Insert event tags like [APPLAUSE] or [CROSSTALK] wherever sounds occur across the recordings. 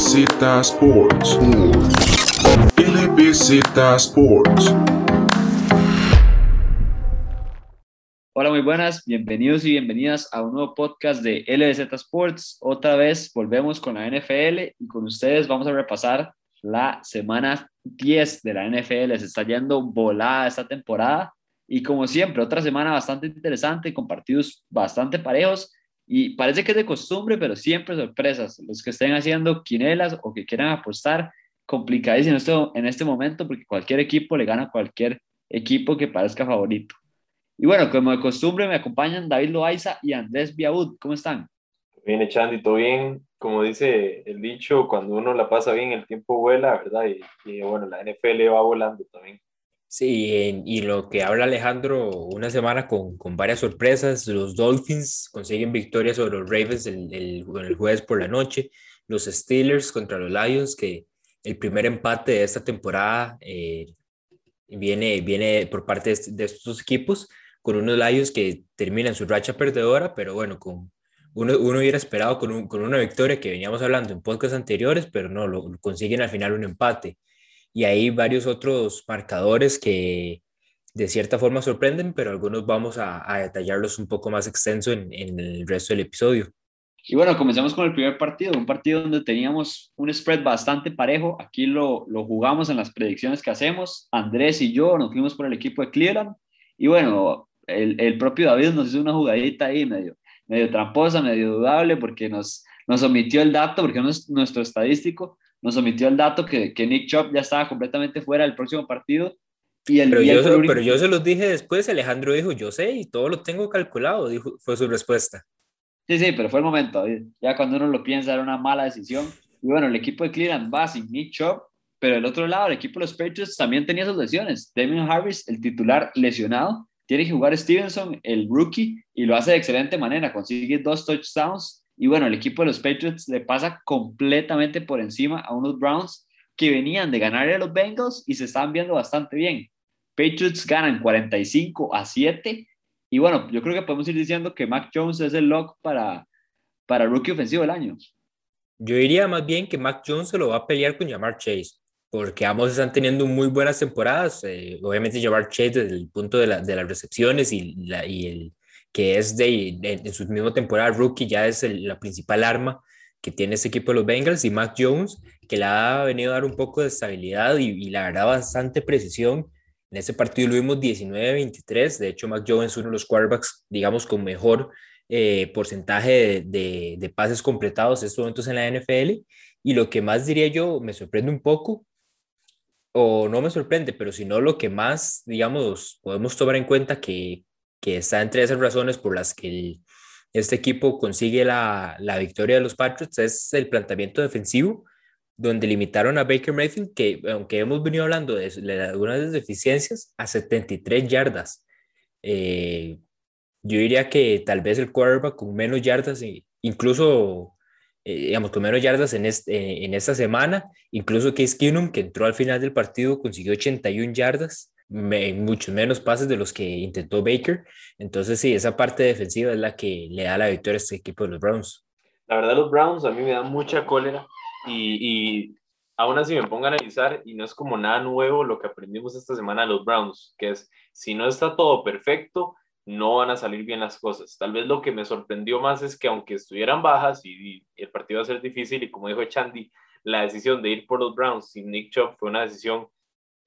LBZ Sports. LBZ Sports. Hola, muy buenas, bienvenidos y bienvenidas a un nuevo podcast de LBZ Sports. Otra vez volvemos con la NFL y con ustedes vamos a repasar la semana 10 de la NFL. Se está yendo volada esta temporada y como siempre, otra semana bastante interesante con partidos bastante parejos y parece que es de costumbre, pero siempre sorpresas. Los que estén haciendo quinelas o que quieran apostar, complicadísimo esto en este momento porque cualquier equipo le gana a cualquier equipo que parezca favorito. Y bueno, como de costumbre, me acompañan David Loaiza y Andrés Biaud. ¿Cómo están? Bien, Chandy, todo bien. Como dice el dicho, cuando uno la pasa bien, el tiempo vuela, ¿verdad? Y, y bueno, la NFL va volando también. Sí, y lo que habla Alejandro, una semana con, con, varias sorpresas. Los Dolphins consiguen victoria sobre los Ravens el, el, jueves por la noche. Los Steelers contra los Lions, que el primer empate de esta temporada eh, viene, viene por parte de, de, estos equipos, con unos Lions que terminan su racha perdedora, pero bueno, con, uno, uno hubiera esperado con, un, con una victoria que veníamos hablando en podcasts anteriores, pero no, lo consiguen al final un empate y hay varios otros marcadores que de cierta forma sorprenden, pero algunos vamos a, a detallarlos un poco más extenso en, el resto del episodio. Y bueno, comenzamos con el primer partido, un partido donde teníamos un spread bastante parejo. Aquí lo, lo jugamos en las predicciones que hacemos. Andrés y yo nos fuimos por el equipo de Cleveland. Y bueno, el, el propio David nos hizo una jugadita ahí medio, medio tramposa, medio dudable, porque nos, nos omitió el dato, porque no es nuestro estadístico, nos omitió el dato que, que Nick Chop ya estaba completamente fuera del próximo partido. Y el, pero, y yo, el pero yo se los dije después, Alejandro dijo, yo sé y todo lo tengo calculado, dijo, fue su respuesta. Sí, sí, pero fue el momento, ya cuando uno lo piensa era una mala decisión. Y bueno, el equipo de Cleveland va sin Nick Chop, pero del otro lado, el equipo de los Patriots también tenía sus lesiones. Damien Harris, el titular lesionado, tiene que jugar Stevenson, el rookie, y lo hace de excelente manera, consigue dos touchdowns y bueno, el equipo de los Patriots le pasa completamente por encima a unos Browns que venían de ganar a los Bengals y se estaban viendo bastante bien. Patriots ganan 45 a 7. Y bueno, yo creo que podemos ir diciendo que Mac Jones es el lock para, para rookie ofensivo del año. Yo diría más bien que Mac Jones se lo va a pelear con Jamar Chase, porque ambos están teniendo muy buenas temporadas. Eh, obviamente, Jamar Chase desde el punto de, la, de las recepciones y, la, y el, que es de, de su misma temporada rookie, ya es la principal arma que tiene este equipo de los Bengals, y Mac Jones, que le ha venido a dar un poco de estabilidad y, y la verdad bastante precisión. En ese partido lo vimos 19-23, de hecho Mac Jones es uno de los quarterbacks, digamos, con mejor eh, porcentaje de, de, de, pases completados estos momentos en la NFL, y lo que más diría yo, me sorprende un poco, o no me sorprende, pero si no lo que más, digamos, podemos tomar en cuenta que, que está entre esas razones por las que este equipo consigue la, la, victoria de los Patriots es el planteamiento defensivo, donde limitaron a Baker Mayfield, que aunque hemos venido hablando de, de algunas deficiencias, a 73 yardas. Eh, yo diría que tal vez el quarterback con menos yardas, incluso, eh, digamos, con menos yardas en, este, en esta semana, incluso Case Keenum, que entró al final del partido, consiguió 81 yardas me, muchos menos pases de los que intentó Baker. Entonces, sí, esa parte defensiva es la que le da la victoria a este equipo de los Browns. La verdad, los Browns a mí me dan mucha cólera y, y aún así me pongo a analizar y no es como nada nuevo lo que aprendimos esta semana de los Browns, que es, si no está todo perfecto, no van a salir bien las cosas. Tal vez lo que me sorprendió más es que aunque estuvieran bajas y, y el partido va a ser difícil y como dijo Chandy, la decisión de ir por los Browns sin Nick Chubb fue una decisión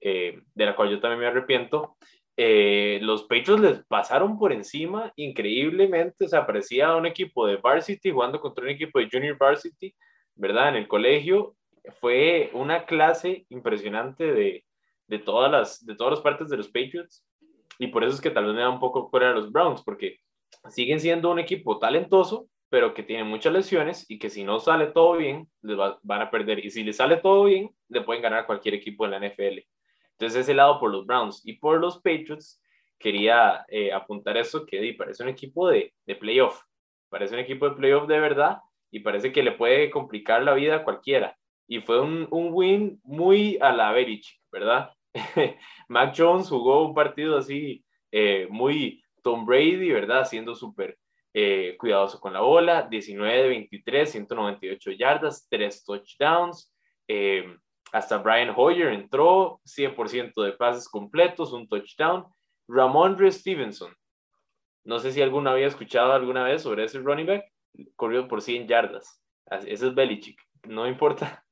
eh, de la cual yo también me arrepiento, eh, los Patriots les pasaron por encima increíblemente, o sea, parecía un equipo de varsity jugando contra un equipo de junior varsity, ¿verdad? En el colegio fue una clase impresionante de, de, todas, las, de todas las partes de los Patriots y por eso es que tal vez me da un poco fuera a los Browns, porque siguen siendo un equipo talentoso, pero que tiene muchas lesiones y que si no sale todo bien, les va, van a perder. Y si les sale todo bien, le pueden ganar a cualquier equipo en la NFL. Entonces, ese lado por los Browns y por los Patriots, quería eh, apuntar eso que parece un equipo de, de playoff, parece un equipo de playoff de verdad y parece que le puede complicar la vida a cualquiera. Y fue un, un win muy a la Belichick, ¿verdad? [LAUGHS] Mac Jones jugó un partido así, eh, muy Tom Brady, ¿verdad? Siendo súper eh, cuidadoso con la bola, 19 de 23, 198 yardas, 3 touchdowns. Eh, hasta Brian Hoyer entró, 100% de pases completos, un touchdown. Ramondre Stevenson, no sé si alguno había escuchado alguna vez sobre ese running back, corrió por 100 yardas. Ese es Belichick, no [LAUGHS] importa.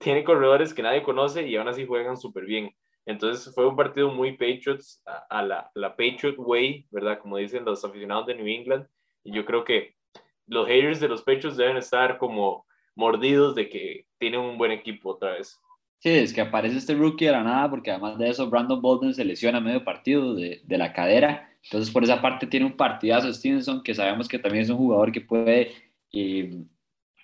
Tiene corredores que nadie conoce y aún así juegan súper bien. Entonces fue un partido muy Patriots, a, la, Patriot Way, ¿verdad? Como dicen los aficionados de New England. Y yo creo que los haters de los Patriots deben estar como mordidos de que tienen un buen equipo otra vez. Sí, es que aparece este rookie de la nada, porque además de eso, Brandon Bolden se lesiona a medio partido de, de, la cadera. Entonces, por esa parte, tiene un partidazo Stevenson, que sabemos que también es un jugador que puede eh,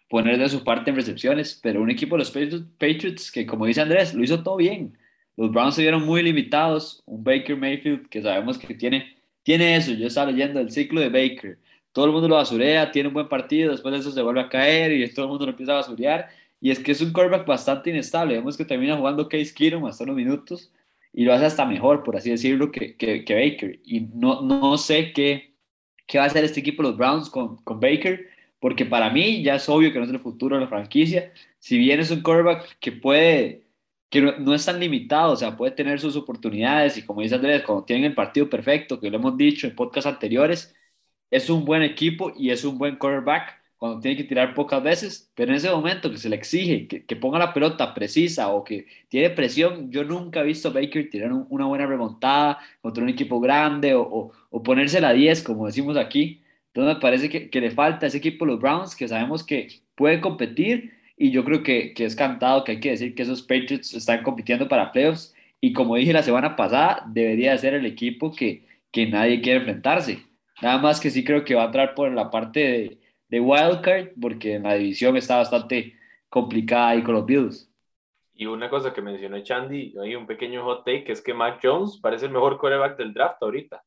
poner de su parte en recepciones. Pero un equipo de los Patriots, que, como dice Andrés, lo hizo todo bien. Los Browns se vieron muy limitados. Un Baker Mayfield que sabemos que tiene, tiene eso. Yo estaba leyendo el ciclo de Baker todo el mundo lo basurea, tiene un buen partido, después de eso se vuelve a caer y todo el mundo lo empieza a basurear. Y es que es un quarterback bastante inestable. Vemos que termina jugando Case Keenum hasta unos minutos y lo hace hasta mejor, por así decirlo, que, que, Baker. Y no, no sé qué, qué va a hacer este equipo, los Browns, con, con Baker, porque para mí ya es obvio que no es el futuro de la franquicia. Si bien es un quarterback que puede, que no, no, es tan limitado, o sea, puede tener sus oportunidades y como dice Andrés, cuando tienen el partido perfecto, que lo hemos dicho en podcasts anteriores, es un buen equipo y es un buen quarterback cuando tiene que tirar pocas veces, pero en ese momento que se le exige que, ponga la pelota precisa o que tiene presión, yo nunca he visto a Baker tirar una buena remontada contra un equipo grande o, o, ponerse la 10, como decimos aquí. Entonces me parece que, que, le falta a ese equipo, los Browns, que sabemos que puede competir y yo creo que, que es cantado que hay que decir que esos Patriots están compitiendo para playoffs y como dije la semana pasada, debería ser el equipo que, que nadie quiere enfrentarse Nada más que sí creo que va a entrar por la parte de, de wildcard, porque en la división está bastante complicada ahí con los Bills. Y una cosa que mencionó Chandy, hay un pequeño hot take, es que Mac Jones parece el mejor quarterback del draft ahorita.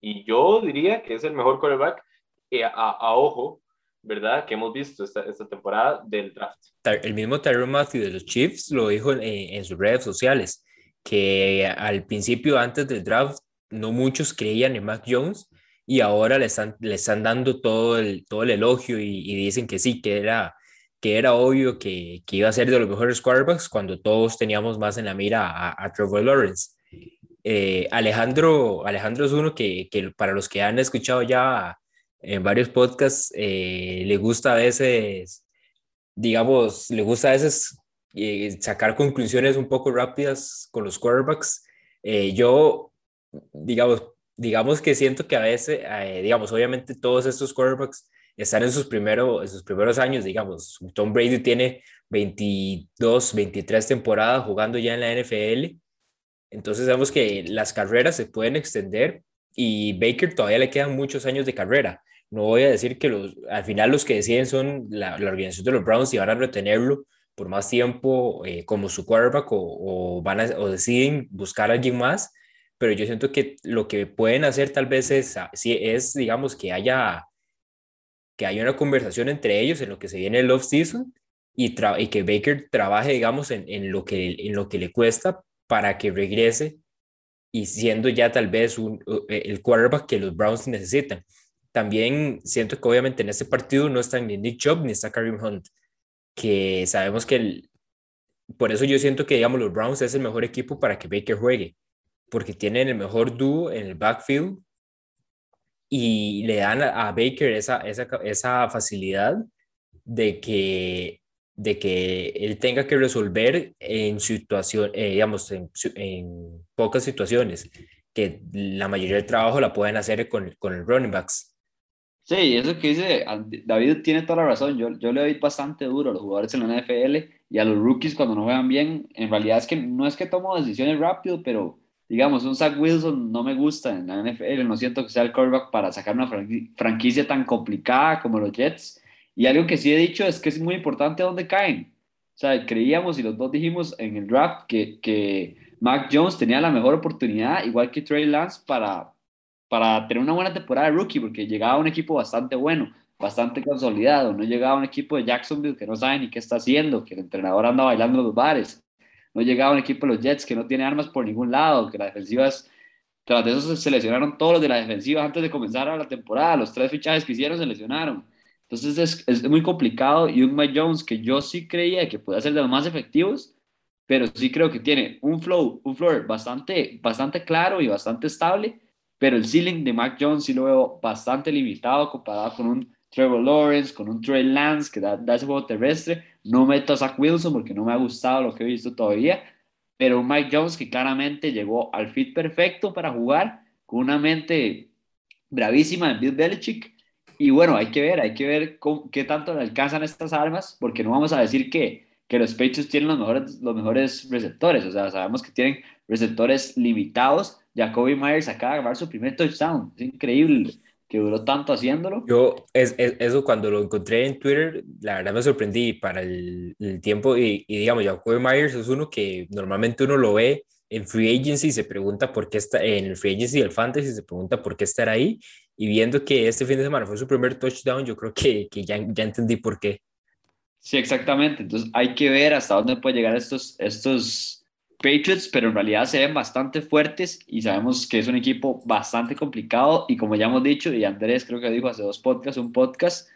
Y yo diría que es el mejor quarterback eh, a, ojo, ¿verdad? Que hemos visto esta, esta, temporada del draft. El mismo Tyrone Matthew de los Chiefs lo dijo en, en, sus redes sociales, que al principio, antes del draft, no muchos creían en Mac Jones y ahora le están, le están dando todo el, todo el elogio y, dicen que sí, que era, que era obvio que, que, iba a ser de los mejores quarterbacks cuando todos teníamos más en la mira a, Trevor Lawrence. Eh, Alejandro, Alejandro es uno que, que, para los que han escuchado ya en varios podcasts, eh, le gusta a veces, digamos, le gusta a veces eh, sacar conclusiones un poco rápidas con los quarterbacks. yo, digamos, digamos que siento que a veces, eh, digamos, obviamente todos estos quarterbacks están en sus, primero, en sus primeros años, digamos, Tom Brady tiene 22, 23 temporadas jugando ya en la NFL, entonces sabemos que las carreras se pueden extender y Baker todavía le quedan muchos años de carrera. No voy a decir que los, al final los que deciden son la, organización de los Browns y van a retenerlo por más tiempo eh, como su quarterback o, van a, o deciden buscar a alguien más, pero yo siento que lo que pueden hacer tal vez es, ah, es digamos, que haya, que haya una conversación entre ellos en lo que se viene el off-season y, y, que Baker trabaje, digamos, en, en, lo que, en lo que le cuesta para que regrese y siendo ya tal vez e, el quarterback que los Browns necesitan. También siento que obviamente en este partido no están ni Nick Chubb ni está Kareem Hunt, que sabemos que el, por eso yo siento que digamos los Browns es el mejor equipo para que Baker juegue porque tienen el mejor dúo en el backfield y le dan a, Baker esa, esa, esa, facilidad de que, de que él tenga que resolver en situación, eh, digamos, en, en, pocas situaciones, que la mayoría del trabajo la pueden hacer con, con el running backs. Sí, eso que dice David tiene toda la razón. Yo, yo le doy bastante duro a los jugadores en la NFL y a los rookies cuando no juegan bien. En realidad es que no es que tomo decisiones rápido, pero digamos, un Zach Wilson no me gusta en la NFL, no siento que sea el quarterback para sacar una franquicia tan complicada como los Jets. Y algo que sí he dicho es que es muy importante dónde caen. O sea, creíamos y los dos dijimos en el draft que, que Mac Jones tenía la mejor oportunidad, igual que Trey Lance, para, para tener una buena temporada de rookie, porque llegaba a un equipo bastante bueno, bastante consolidado. No llegaba a un equipo de Jacksonville que no sabe ni qué está haciendo, que el entrenador anda bailando en los bares no llegaba un equipo de los Jets que no tiene armas por ningún lado, que la defensiva es Tras de eso se lesionaron todos los de la defensiva antes de comenzar la temporada. Los tres fichajes que hicieron se lesionaron. Entonces es, es muy complicado. Y un Mike Jones que yo sí creía que podía ser de los más efectivos, pero sí creo que tiene un flow, un floor bastante, bastante claro y bastante estable. Pero el ceiling de Mac Jones sí lo veo bastante limitado comparado con un Trevor Lawrence, con un Trey Lance que da, da ese juego terrestre. No meto a Zach Wilson porque no me ha gustado lo que he visto todavía pero Mike Jones que claramente llegó al fit perfecto para jugar con una mente bravísima de Bill Belichick. Y bueno, hay que ver, hay que ver qué tanto le alcanzan estas armas, porque no vamos a decir que, que los Patriots tienen los mejores, los mejores receptores, o sea, sabemos que tienen receptores limitados. Jacoby Myers acaba de grabar su primer touchdown, es increíble que duró tanto haciéndolo. Yo, es, eso cuando lo encontré en Twitter, la verdad me sorprendí para el, tiempo y, y, digamos, Jacoby Myers es uno que normalmente uno lo ve en Free Agency y se pregunta por qué está, en el Free Agency del Fantasy se pregunta por qué estar ahí y viendo que este fin de semana fue su primer touchdown, yo creo que, que ya, ya entendí por qué. Sí, exactamente. Entonces hay que ver hasta dónde puede llegar estos, estos Patriots, pero en realidad se ven bastante fuertes y sabemos que es un equipo bastante complicado. Y como ya hemos dicho, y Andrés creo que dijo hace dos podcasts, un podcast,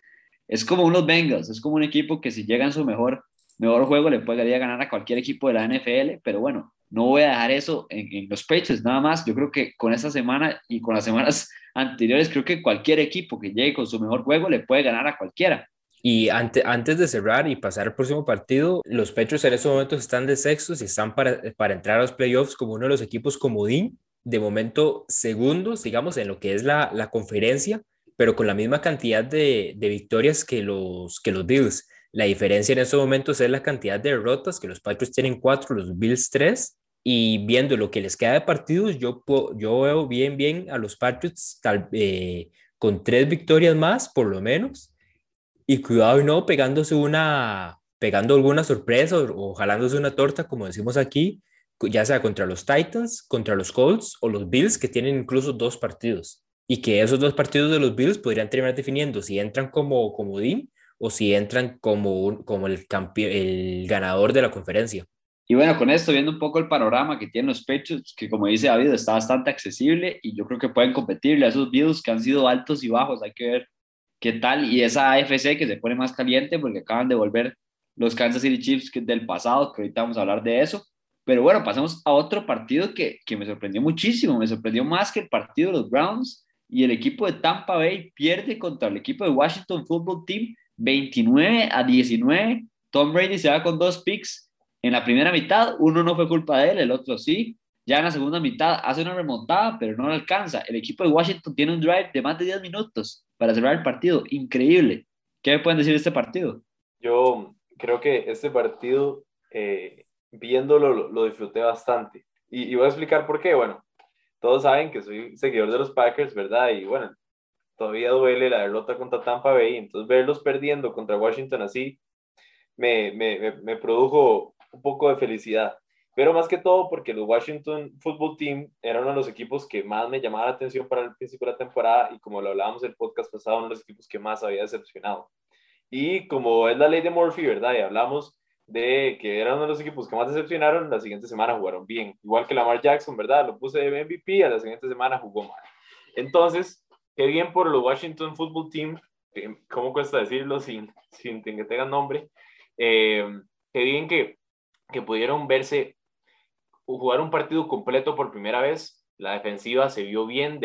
es como unos Bengals, es como un equipo que si llega en su mejor, mejor juego le podría ganar a cualquier equipo de la NFL, pero bueno, no voy a dejar eso en, en los Patriots nada más, yo creo que con esta semana y con las semanas [LAUGHS] anteriores, creo que cualquier equipo que llegue con su mejor juego le puede ganar a cualquiera. Y antes de cerrar y pasar al próximo partido, los Petros en estos momentos están de sextos y están para, para entrar a los playoffs como uno de los equipos comodín, de momento segundos, digamos, en lo que es la, la conferencia, pero con la misma cantidad de, de, victorias que los, que los Bills. La diferencia en estos momentos es la cantidad de derrotas, que los Patriots tienen cuatro, los Bills tres, y viendo lo que les queda de partidos, yo, yo veo bien, bien a los Patriots tal, eh, con tres victorias más, por lo menos, y cuidado y no pegándose una, pegando alguna sorpresa o, jalándose una torta, como decimos aquí, ya sea contra los Titans, contra los Colts o los Bills, que tienen incluso dos partidos. Y que esos dos partidos de los Bills podrían terminar definiendo si entran como comodín o si entran como, como el, el ganador de la conferencia. Y bueno, con esto, viendo un poco el panorama que tienen los Patriots, que como dice David, está bastante accesible y yo creo que pueden competirle a esos Bills que han sido altos y bajos. Hay que ver qué tal. Y esa AFC que se pone más caliente porque acaban de volver los Kansas City Chiefs del pasado, que ahorita vamos a hablar de eso. Pero bueno, pasamos a otro partido que, que me sorprendió muchísimo, me sorprendió más que el partido de los Browns y el equipo de Tampa Bay pierde contra el equipo de Washington Football Team 29 a 19. Tom Brady se va con dos picks en la primera mitad, uno no fue culpa de él, el otro sí. Ya en la segunda mitad hace una remontada, pero no lo alcanza. El equipo de Washington tiene un drive de más de 10 minutos para cerrar el partido. Increíble. ¿Qué me pueden decir de este partido? Yo creo que este partido, eh, viéndolo, lo, disfruté bastante. Y, voy a explicar por qué. Bueno, todos saben que soy seguidor de los Packers, ¿verdad? Y bueno, todavía duele la derrota contra Tampa Bay. Entonces, verlos perdiendo contra Washington así me, me, me produjo un poco de felicidad pero más que todo porque los Washington Football Team eran uno de los equipos que más me llamaba la atención para el principio de la temporada y como lo hablábamos en el podcast pasado, uno de los equipos que más había decepcionado. Y como es la ley de Murphy, ¿verdad? Y hablamos de que eran uno de los equipos que más decepcionaron, la siguiente semana jugaron bien. Igual que Lamar Jackson, ¿verdad? Lo puse de MVP, a la siguiente semana jugó mal. Entonces, qué bien por los Washington Football Team, ¿cómo cuesta decirlo sin, sin que tengan nombre? Eh, qué bien que, que pudieron verse jugar un partido completo por primera vez. La defensiva se vio bien,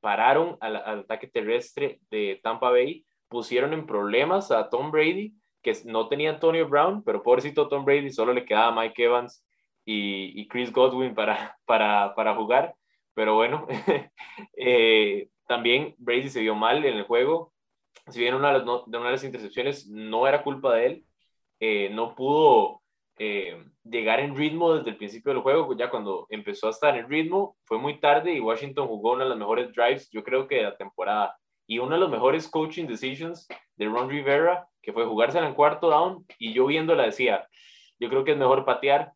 pararon al, ataque terrestre de Tampa Bay, pusieron en problemas a Tom Brady, que no tenía Antonio Brown, pero pobrecito Tom Brady, solo le quedaba Mike Evans y, Chris Godwin para, [LAUGHS] para, para, jugar. Pero bueno, [LAUGHS] eh, también Brady se vio mal en el juego. Si bien una de las, una de las intercepciones no era culpa de él, eh, no pudo eh, llegar en ritmo desde el principio del juego, ya cuando empezó a estar en ritmo, fue muy tarde y Washington jugó una de las mejores drives, yo creo que de la temporada. Y uno de los mejores coaching decisions de Ron Rivera, que fue jugársela en cuarto down, y yo viéndola decía, yo creo que es mejor patear.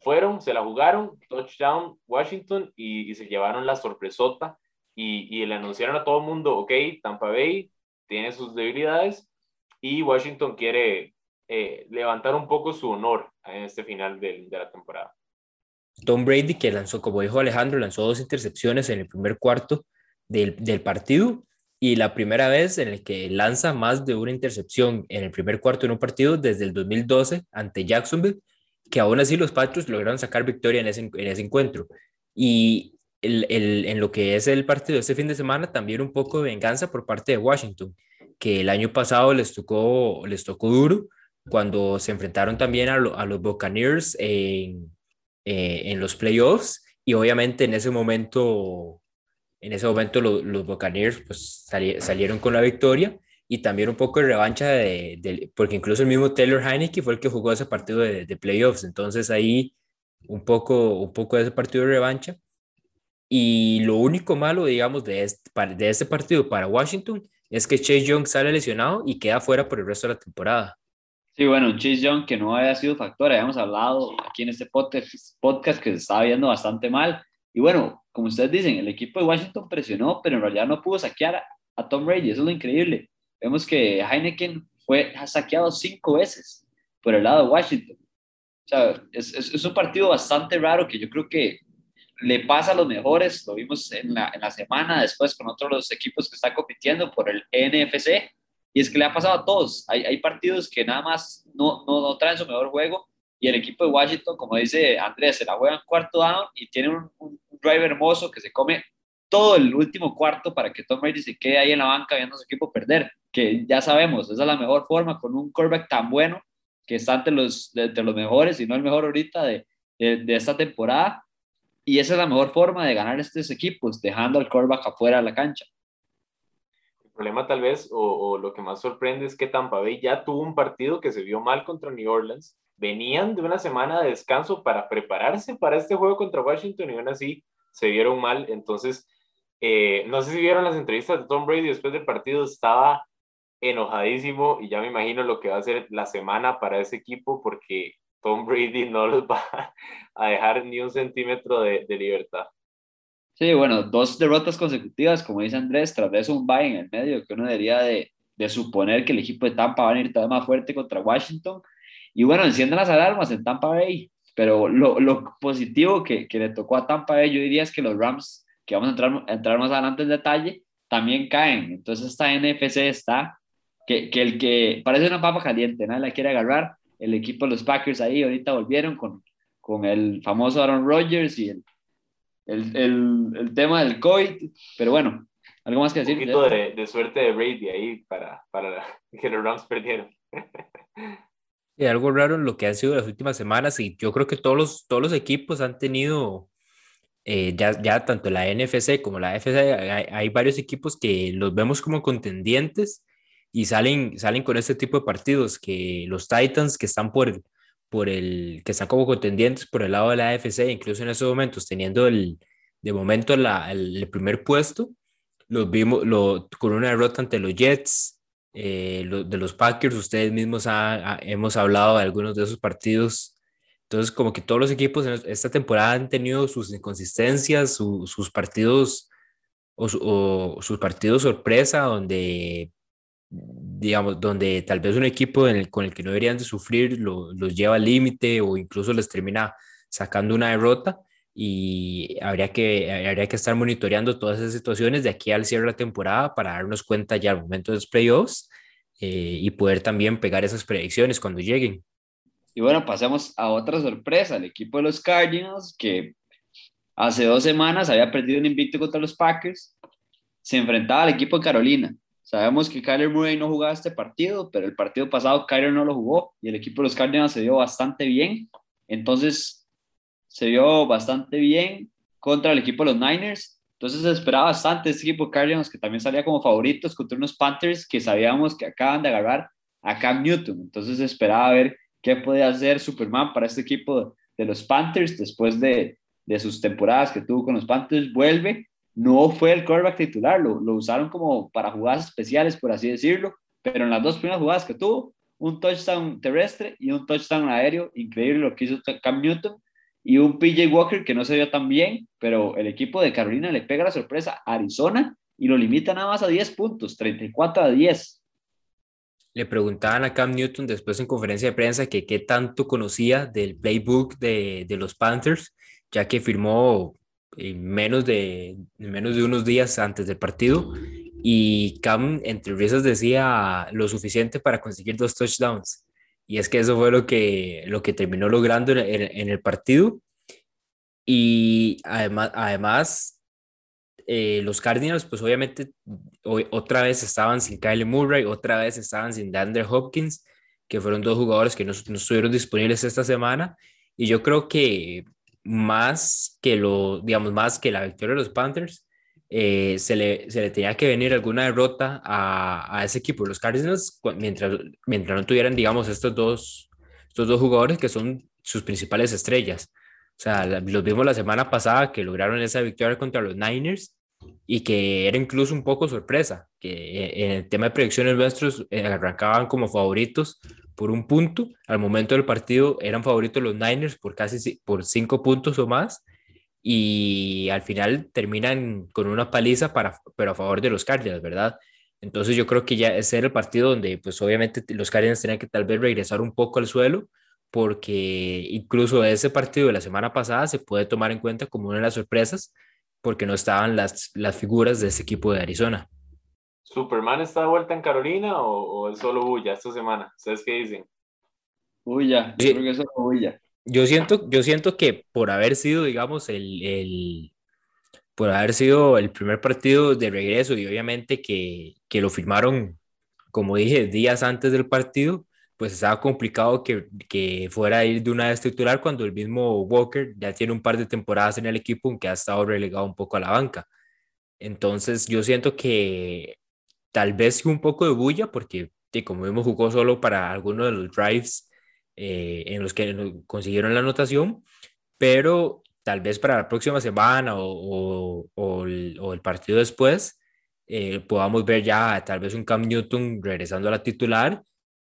Fueron, se la jugaron, touchdown Washington, y, se llevaron la sorpresota, y, y le anunciaron a todo el mundo, ok, Tampa Bay tiene sus debilidades, y Washington quiere eh, levantar un poco su honor en este final de, de la temporada. Tom Brady, que lanzó, como dijo Alejandro, lanzó dos intercepciones en el primer cuarto del, del partido y la primera vez en el que lanza más de una intercepción en el primer cuarto en un partido desde el 2012 ante Jacksonville, que aún así los Patriots lograron sacar victoria en ese, en ese encuentro. Y el, el, en lo que es el partido de este fin de semana, también un poco de venganza por parte de Washington, que el año pasado les tocó, les tocó duro cuando se enfrentaron también a, a los Buccaneers en, eh, en los playoffs y obviamente en ese momento, en ese momento los Buccaneers pues, salieron con la victoria y también un poco de revancha de, porque incluso el mismo Taylor Heineke fue el que jugó ese partido de, de, playoffs, entonces ahí un poco, un poco de ese partido de revancha. Y lo único malo, digamos, de este, de este partido para Washington es que Chase Young sale lesionado y queda fuera por el resto de la temporada. Sí, bueno, Chase Young que no había sido factor, habíamos hablado aquí en este podcast, que se estaba viendo bastante mal. Y bueno, como ustedes dicen, el equipo de Washington presionó, pero en realidad no pudo saquear a, Tom Brady, eso es lo increíble. Vemos que Heineken fue saqueado cinco veces por el lado de Washington. O sea, es, es, es, un partido bastante raro que yo creo que le pasa a los mejores, lo vimos en la, en la semana después con otros los equipos que están compitiendo por el NFC, y es que le ha pasado a todos. Hay, hay partidos que nada más no, no, no, traen su mejor juego y el equipo de Washington, como dice Andrés, se la juega en cuarto down y tiene un, un, drive hermoso que se come todo el último cuarto para que Tom Brady se quede ahí en la banca viendo a su equipo perder, que ya sabemos, esa es la mejor forma con un quarterback tan bueno que está entre los, entre los mejores y no el mejor ahorita de, de, de esta temporada. Y esa es la mejor forma de ganar estos equipos, dejando al quarterback afuera de la cancha problema tal vez, o, lo que más sorprende es que Tampa Bay ya tuvo un partido que se vio mal contra New Orleans. Venían de una semana de descanso para prepararse para este juego contra Washington y aún así se vieron mal. Entonces, eh, no sé si vieron las entrevistas de Tom Brady después del partido, estaba enojadísimo y ya me imagino lo que va a ser la semana para ese equipo porque Tom Brady no los va [LAUGHS] a dejar ni un centímetro de libertad. Sí, bueno, dos derrotas consecutivas, como dice Andrés, tras de eso un bye en el medio, que uno debería de, de suponer que el equipo de Tampa va a venir todavía más fuerte contra Washington. Y bueno, encienden las alarmas en Tampa Bay, pero lo, lo positivo que, que, le tocó a Tampa Bay, yo diría es que los Rams, que vamos a entrar, a entrar más adelante en detalle, también caen. Entonces esta NFC está, que, que el que parece una papa caliente, nadie la quiere agarrar. El equipo de los Packers ahí ahorita volvieron con, con el famoso Aaron Rodgers y el, el, el, el, tema del COVID, pero bueno, algo más que decir. Un poquito de, de, suerte de Brady ahí para, para [LAUGHS] que los Rams perdieron. [LAUGHS] Y algo raro en lo que han sido las últimas semanas y yo creo que todos los, todos los equipos han tenido, eh, ya, ya tanto la NFC como la AFC, hay, hay, varios equipos que los vemos como contendientes y salen, salen con este tipo de partidos, que los Titans que están por, por el que están como contendientes por el lado de la AFC, incluso en esos momentos, teniendo el, de momento la, el, primer puesto, los vimos lo, con una derrota ante los Jets, eh, lo, de los Packers, ustedes mismos ha, ha, hemos hablado de algunos de esos partidos. Entonces, como que todos los equipos en esta temporada han tenido sus inconsistencias, su, sus partidos o, o, sus partidos sorpresa, donde digamos, donde tal vez un equipo con el que no deberían de sufrir lo, los lleva al límite o incluso les termina sacando una derrota y habría que, habría que estar monitoreando todas esas situaciones de aquí al cierre de la temporada para darnos cuenta ya al momento de los playoffs eh, y poder también pegar esas predicciones cuando lleguen. Y bueno, pasemos a otra sorpresa, el equipo de los Cardinals que hace dos semanas había perdido un invicto contra los Packers, se enfrentaba al equipo de Carolina Sabemos que Kyler Murray no jugaba este partido, pero el partido pasado Kyler no lo jugó y el equipo de los Cardinals se vio bastante bien. Entonces, se vio bastante bien contra el equipo de los Niners. Entonces, se esperaba bastante este equipo de Cardinals que también salía como favoritos contra unos Panthers que sabíamos que acaban de agarrar a Cam Newton. Entonces, se esperaba ver qué podía hacer Superman para este equipo de los Panthers después de, de sus temporadas que tuvo con los Panthers. Vuelve no fue el quarterback titular, lo, lo, usaron como para jugadas especiales, por así decirlo, pero en las dos primeras jugadas que tuvo, un touchdown terrestre y un touchdown aéreo, increíble lo que hizo Cam Newton, y un PJ Walker que no se vio tan bien, pero el equipo de Carolina le pega la sorpresa a Arizona y lo limita nada más a 10 puntos, 34 a 10. Le preguntaban a Cam Newton después en conferencia de prensa que qué tanto conocía del playbook de, de los Panthers ya que firmó menos de, menos de unos días antes del partido y Cam entre risas decía lo suficiente para conseguir dos touchdowns. Y es que eso fue lo que, lo que terminó logrando en, en el partido. Y además, además eh, los Cardinals, pues obviamente hoy, otra vez estaban sin Kyle Murray, otra vez estaban sin Dander Hopkins, que fueron dos jugadores que no, no, estuvieron disponibles esta semana. Y yo creo que más que lo, digamos, más que la victoria de los Panthers, eh, se, le, se le tenía que venir alguna derrota a, a ese equipo, los Cardinals, mientras, mientras no tuvieran, digamos, estos dos, estos dos jugadores que son sus principales estrellas. O sea, los vimos la semana pasada que lograron esa victoria contra los Niners y que era incluso un poco sorpresa, que eh, en el tema de predicciones nuestros eh, arrancaban como favoritos por un punto, al momento del partido eran favoritos los Niners por casi por cinco puntos o más y al final terminan con una paliza para, pero a favor de los Cardinals, ¿verdad? Entonces yo creo que ya ese era el partido donde pues obviamente los Cardinals tenían que tal vez regresar un poco al suelo porque incluso ese partido de la semana pasada se puede tomar en cuenta como una de las sorpresas, porque no estaban las, las figuras de ese equipo de Arizona. ¿Superman está de vuelta en Carolina o, es solo bulla esta semana? ¿Ustedes qué dicen? Bulla, yo creo que es solo bulla. Yo siento, yo siento que por haber sido, digamos, el, el, por haber sido el primer partido de regreso y obviamente que, que lo firmaron, como dije, días antes del partido, pues estaba complicado que, que fuera a ir de una vez titular cuando el mismo Walker ya tiene un par de temporadas en el equipo aunque ha estado relegado un poco a la banca. Entonces yo siento que tal vez un poco de bulla porque como vimos jugó solo para algunos de los drives eh, en los que consiguieron la anotación, pero tal vez para la próxima semana o, o, el, partido después eh, podamos ver ya tal vez un Cam Newton regresando a la titular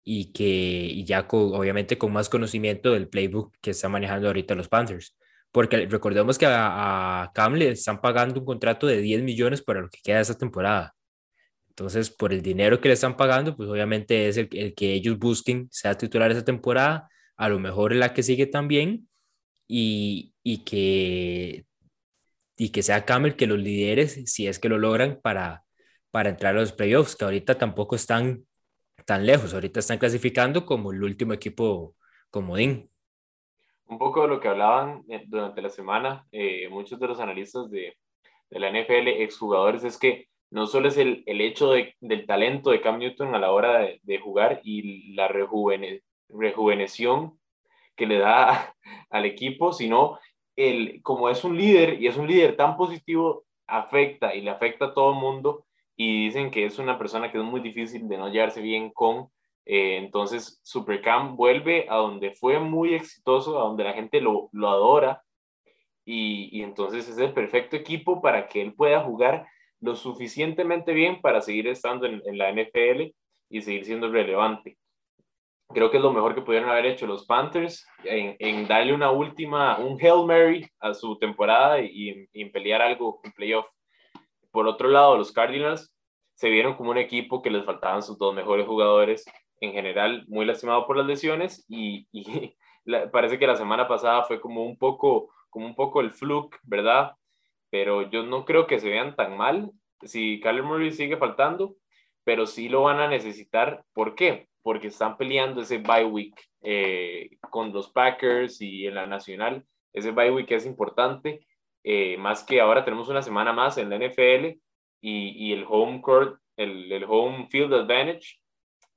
y que ya obviamente con más conocimiento del playbook que está manejando ahorita los Panthers. Porque recordemos que a, Cam le están pagando un contrato de 10 millones para lo que queda de esa temporada. Entonces, por el dinero que le están pagando, pues obviamente es el, el que ellos busquen sea titular esa temporada, a lo mejor la que sigue también, y, y, que, y que sea Cam el que los lidere si es que lo logran para, para entrar a los playoffs, que ahorita tampoco están tan lejos. Ahorita están clasificando como el último equipo comodín. Un poco de lo que hablaban eh, durante la semana eh, muchos de los analistas de, la NFL, exjugadores, es que no solo es el, el hecho de, del talento de Cam Newton a la hora de, jugar y la rejuvene, que le da [LAUGHS] al equipo, sino el, como es un líder y es un líder tan positivo, afecta y le afecta a todo el mundo y dicen que es una persona que es muy difícil de no llevarse bien con. Eh, entonces, Supercam vuelve a donde fue muy exitoso, a donde la gente lo, lo adora. Y, y, entonces es el perfecto equipo para que él pueda jugar lo suficientemente bien para seguir estando en, la NFL y seguir siendo relevante. Creo que es lo mejor que pudieron haber hecho los Panthers en, en darle una última, un Hail Mary a su temporada y, y en pelear algo en playoff por otro lado, los Cardinals se vieron como un equipo que les faltaban sus dos mejores jugadores, en general muy lastimado por las lesiones y, [LAUGHS] parece que la semana pasada fue como un poco como un poco el fluke, ¿verdad? Pero yo no creo que se vean tan mal si Kyler Murray sigue faltando, pero sí lo van a necesitar. ¿Por qué? Porque están peleando ese bye week eh, con los Packers y en la nacional. Ese bye week es importante eh, más que ahora tenemos una semana más en la NFL y, y el home court, el, el, home field advantage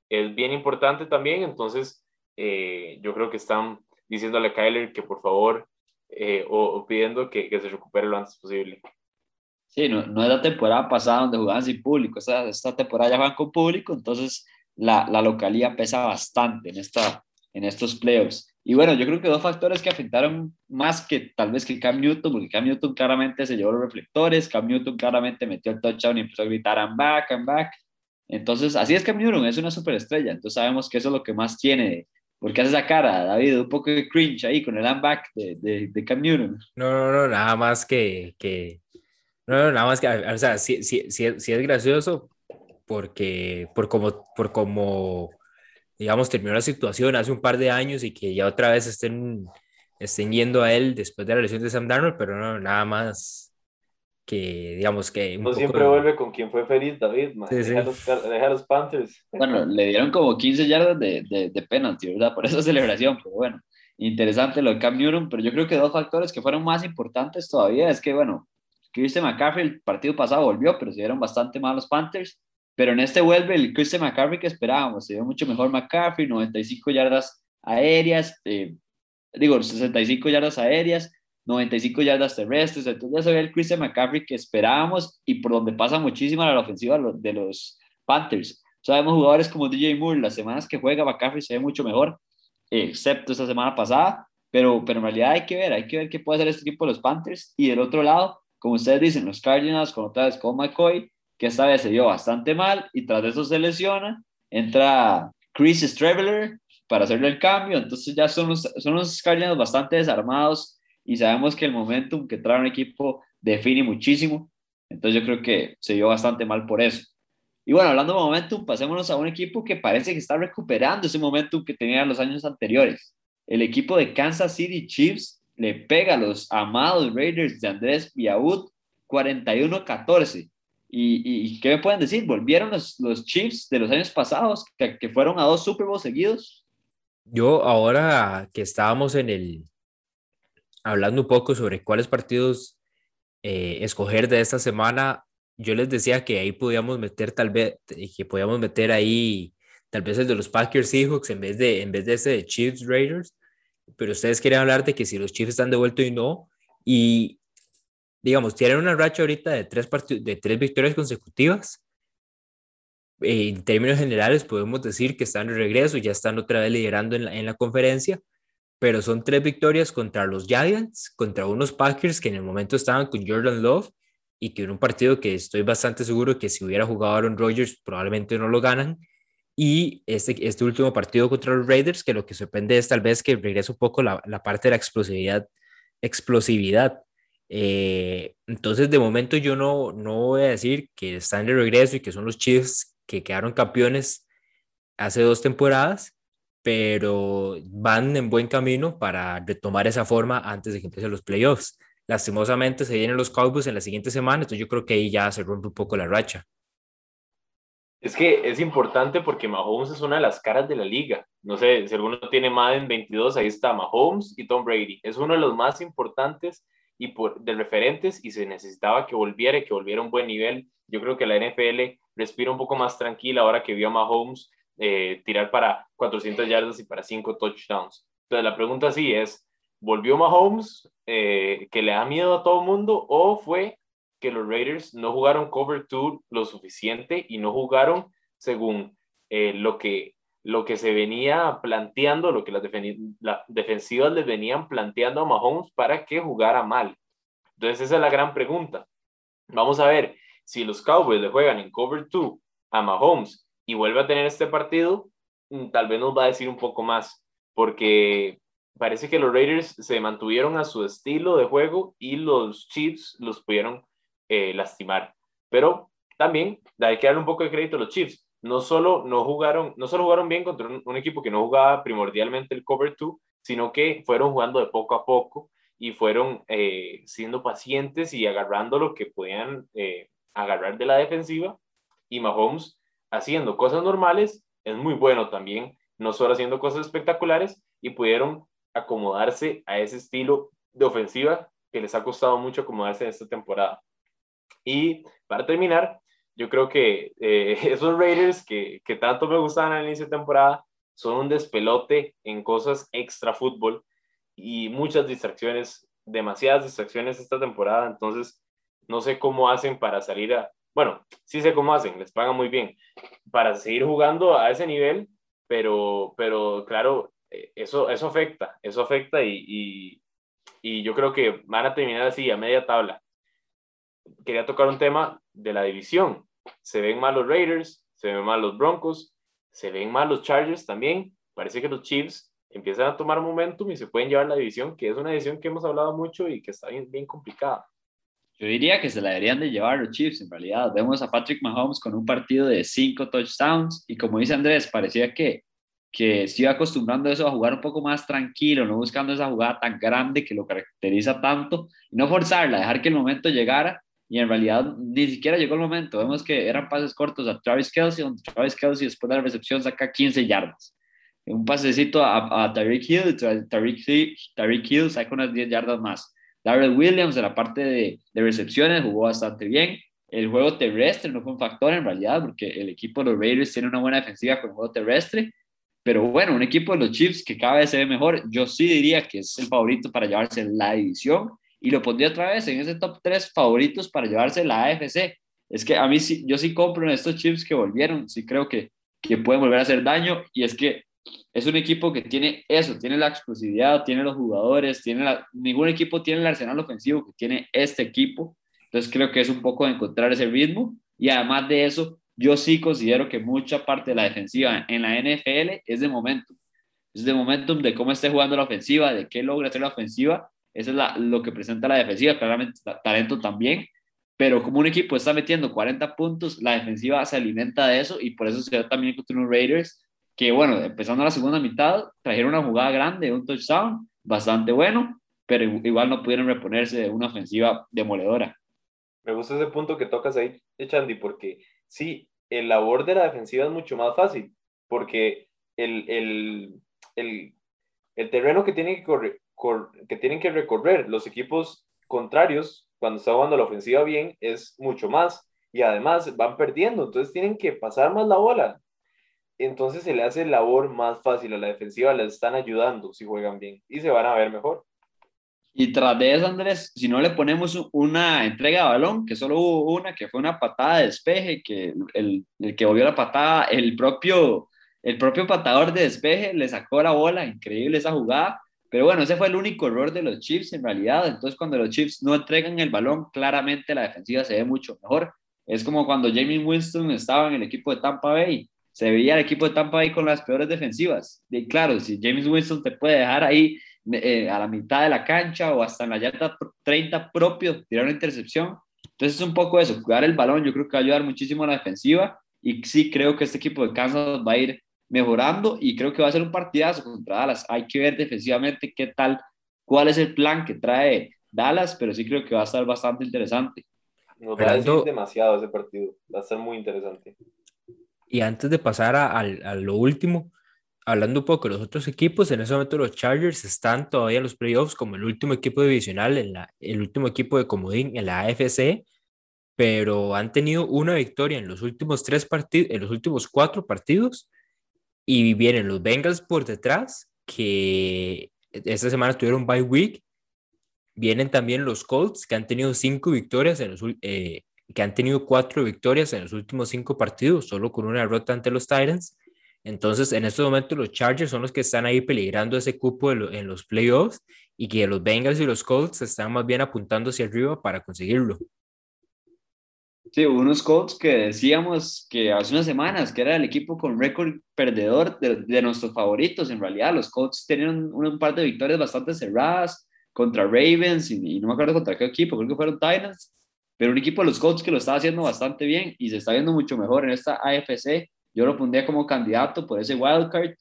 es bien importante también, entonces eh, yo creo que están diciéndole a Kyler que por favor eh, o, pidiendo que, que, se recupere lo antes posible. Sí, no, no es la temporada pasada donde jugaban sin público, esta, esta temporada ya van con público, entonces la, la localía pesa bastante en, esta, en estos playoffs. Y bueno, yo creo que dos factores que afectaron más que tal vez que Cam Newton, porque Cam Newton claramente se llevó los reflectores, Cam Newton claramente metió el touchdown y empezó a gritar I'm back, I'm back. Entonces, así es Cam Newton, es una superestrella. Entonces sabemos que eso es lo que más tiene. porque hace esa cara, David? Un poco de cringe ahí con el I'm back de, de, de Cam Newton. No, no, no, nada más que... que... No, no, nada más que, o sea, sí, sí, sí, sí es gracioso porque por como, por como digamos, terminó la situación hace un par de años y que ya otra vez estén, estén yendo a él después de la lesión de Sam Darnold, pero no, nada más que, digamos que... no siempre vuelve con quien fue feliz, David, man. deja, Los, Panthers. Bueno, [LAUGHS] le dieron como 15 yardas de, de, de penalty, ¿verdad? Por esa celebración, pero bueno, interesante lo de Cam Newton, pero yo creo que dos factores que fueron más importantes todavía es que, bueno, Christian McCaffrey el partido pasado volvió, pero se dieron bastante mal los Panthers, pero en este vuelve el Christian McCaffrey que esperábamos, se dio mucho mejor McCaffrey, 95 yardas aéreas, eh, digo, 65 yardas aéreas, 95 yardas terrestres, entonces ya se ve el Christian McCaffrey que esperábamos y por donde pasa muchísimo la ofensiva de los Panthers. Sabemos jugadores como DJ Moore, las semanas que juega McCaffrey se ve mucho mejor, excepto esta semana pasada, pero, pero en realidad hay que ver, hay que ver qué puede hacer este equipo de los Panthers. Y del otro lado, como ustedes dicen, los Cardinals con otra vez con McCoy, que esta vez se dio bastante mal y tras eso se lesiona, entra Chris Streveler para hacerle el cambio, entonces ya son los, son los Cardinals bastante desarmados y sabemos que el momentum que trae un equipo define muchísimo, entonces yo creo que se dio bastante mal por eso. Y bueno, hablando de momentum, pasémonos a un equipo que parece que está recuperando ese momentum que tenía en los años anteriores. El equipo de Kansas City Chiefs le pega a los amados Raiders de Andrés Viaud 41-14. ¿Y, ¿Y, qué me pueden decir? ¿Volvieron los, los Chiefs de los años pasados, que, que fueron a dos Super Bowls seguidos? Yo ahora que estábamos en el, hablando un poco sobre cuáles partidos eh, escoger de esta semana, yo les decía que ahí podíamos meter tal vez, que podíamos meter ahí tal vez el de los Packers Seahawks en vez de, en vez de ese de Chiefs Raiders, pero ustedes quieren hablar de que si los Chiefs están de vuelta y no, y digamos, tienen una racha ahorita de tres, de tres victorias consecutivas. En términos generales, podemos decir que están de regreso, ya están otra vez liderando en la, en la conferencia, pero son tres victorias contra los Giants, contra unos Packers que en el momento estaban con Jordan Love y que en un partido que estoy bastante seguro que si hubiera jugado Aaron Rodgers probablemente no lo ganan. Y este, este último partido contra los Raiders, que lo que sorprende es tal vez que regresa un poco la, la parte de la explosividad. explosividad. Eh, entonces, de momento yo no, no voy a decir que están de regreso y que son los Chiefs que quedaron campeones hace dos temporadas, pero van en buen camino para retomar esa forma antes de que empiecen los playoffs. Lastimosamente se vienen los Cowboys en la siguiente semana, entonces yo creo que ahí ya se rompe un poco la racha. Es que es importante porque Mahomes es una de las caras de la liga. No sé, si alguno tiene Madden 22, ahí está Mahomes y Tom Brady. Es uno de los más importantes y por, de referentes y se necesitaba que volviera que volviera un buen nivel. Yo creo que la NFL respira un poco más tranquila ahora que vio a Mahomes eh, tirar para 400 yardas y para 5 touchdowns. Entonces la pregunta sí es, ¿volvió Mahomes eh, que le da miedo a todo el mundo o fue que los Raiders no jugaron cover 2 lo suficiente y no jugaron según eh, lo, que, lo que se venía planteando, lo que las, defensivas le venían planteando a Mahomes para que jugara mal. Entonces esa es la gran pregunta. Vamos a ver si los Cowboys le juegan en cover 2 a Mahomes y vuelve a tener este partido, mm, tal vez nos va a decir un poco más, porque parece que los Raiders se mantuvieron a su estilo de juego y los Chiefs los pudieron eh, lastimar. Pero también hay que darle un poco de crédito a los Chiefs. No solo, no jugaron, no solo jugaron bien contra un, equipo que no jugaba primordialmente el cover 2, sino que fueron jugando de poco a poco y fueron eh, siendo pacientes y agarrando lo que podían eh, agarrar de la defensiva. Y Mahomes haciendo cosas normales es muy bueno también, no solo haciendo cosas espectaculares y pudieron acomodarse a ese estilo de ofensiva que les ha costado mucho acomodarse en esta temporada. Y para terminar, yo creo que eh, [LAUGHS] esos Raiders que, que tanto me gustaban al inicio de temporada son un despelote en cosas extra fútbol y muchas distracciones, demasiadas distracciones esta temporada. Entonces, no sé cómo hacen para salir a, bueno, sí sé cómo hacen, les pagan muy bien para seguir jugando a ese nivel, pero, pero claro, eh, eso, eso afecta, eso afecta y, y, yo creo que van a terminar así a media tabla. Quería tocar un tema de la división. Se ven mal los Raiders, se ven mal los Broncos, se ven mal los Chargers también. Parece que los Chiefs empiezan a tomar momentum y se pueden llevar la división, que es una división que hemos hablado mucho y que está bien, complicada. Yo diría que se la deberían de llevar los Chiefs, en realidad. Vemos a Patrick Mahomes con un partido de cinco touchdowns y como dice Andrés, parecía que que se iba acostumbrando a eso, a jugar un poco más tranquilo, no buscando esa jugada tan grande que lo caracteriza tanto, y no forzarla, dejar que el momento llegara, y en realidad ni siquiera llegó el momento. Vemos que eran pases cortos a Travis Kelsey, donde Travis Kelsey después de la recepción saca 15 yardas. Un pasecito a, a Tyreek Hill, Tyreek Hill, saca unas 10 yardas más. Darrell Williams en la parte de, de recepciones jugó bastante bien. El juego terrestre no fue un factor en realidad, porque el equipo de los Raiders tiene una buena defensiva con el juego terrestre, pero bueno, un equipo de los Chiefs que cada vez se ve mejor, yo sí diría que es el favorito para llevarse la división y lo pondría otra vez en ese top 3 favoritos para llevarse la AFC. Es que a mí sí, yo sí compro en estos Chiefs que volvieron, sí creo que, que pueden volver a hacer daño y es que es un equipo que tiene eso, tiene la explosividad, tiene los jugadores, tiene la, ningún equipo tiene el arsenal ofensivo que tiene este equipo. Entonces creo que es un poco de encontrar ese ritmo y además de eso, yo sí considero que mucha parte de la defensiva en la NFL es de momentum. Es de momentum de cómo esté jugando la ofensiva, de qué logra hacer la ofensiva. Eso es lo que presenta la defensiva, claramente talento también. Pero como un equipo está metiendo 40 puntos, la defensiva se alimenta de eso y por eso se ve también contra los Raiders, que bueno, empezando la segunda mitad, trajeron una jugada grande, un touchdown bastante bueno, pero igual no pudieron reponerse de una ofensiva demoledora. Me gusta ese punto que tocas ahí, Chandy, porque sí, el labor de la defensiva es mucho más fácil, porque el, el, el, el terreno que tienen que, correr, que tienen que recorrer los equipos contrarios cuando está jugando la ofensiva bien es mucho más y además van perdiendo, entonces tienen que pasar más la bola. Entonces se le hace labor más fácil a la defensiva, les están ayudando si juegan bien y se van a ver mejor. Y tras de eso, Andrés, si no le ponemos una entrega de balón, que solo hubo una, que fue una patada de despeje, que el, el que volvió la patada, el propio, el propio patador de despeje le sacó la bola, increíble esa jugada. Pero bueno, ese fue el único error de los Chiefs en realidad. Entonces, cuando los Chiefs no entregan el balón, claramente la defensiva se ve mucho mejor. Es como cuando Jamie Winston estaba en el equipo de Tampa Bay. Se veía el equipo de Tampa Bay con las peores defensivas. Y claro, si James Winston te puede dejar ahí eh, a la mitad de la cancha o hasta en la yarda 30 propio, tirar una intercepción. Entonces es un poco eso, cuidar el balón, yo creo que va a ayudar muchísimo a la defensiva y sí creo que este equipo de Kansas va a ir mejorando y creo que va a ser un partidazo contra Dallas. Hay que ver defensivamente qué tal, cuál es el plan que trae Dallas, pero sí creo que va a estar bastante interesante. Nos va a decir demasiado ese partido, va a ser muy interesante. Y antes de pasar a, a lo último, hablando un poco de los otros equipos, en ese momento los Chargers están todavía en los playoffs como el último equipo divisional, en la, el último equipo de comodín en la AFC, pero han tenido una victoria en los últimos tres partidos, en los últimos cuatro partidos, y vienen los Bengals por detrás, que esta semana tuvieron bye week, vienen también los Colts, que han tenido cinco victorias en los eh, que han tenido cuatro victorias en los últimos cinco partidos, solo con una derrota ante los Titans entonces, en estos momentos los Chargers son los que están ahí peligrando ese cupo en los playoffs y que los Bengals y los Colts están más bien apuntando hacia arriba para conseguirlo. Sí, unos Colts que decíamos que hace unas semanas que era el equipo con récord perdedor de, nuestros favoritos. En realidad, los Colts tenían un, par de victorias bastante cerradas contra Ravens y, no me acuerdo contra qué equipo, creo que fueron Titans, pero un equipo de los Colts que lo estaba haciendo bastante bien y se está viendo mucho mejor en esta AFC yo lo pondría como candidato por ese wildcard.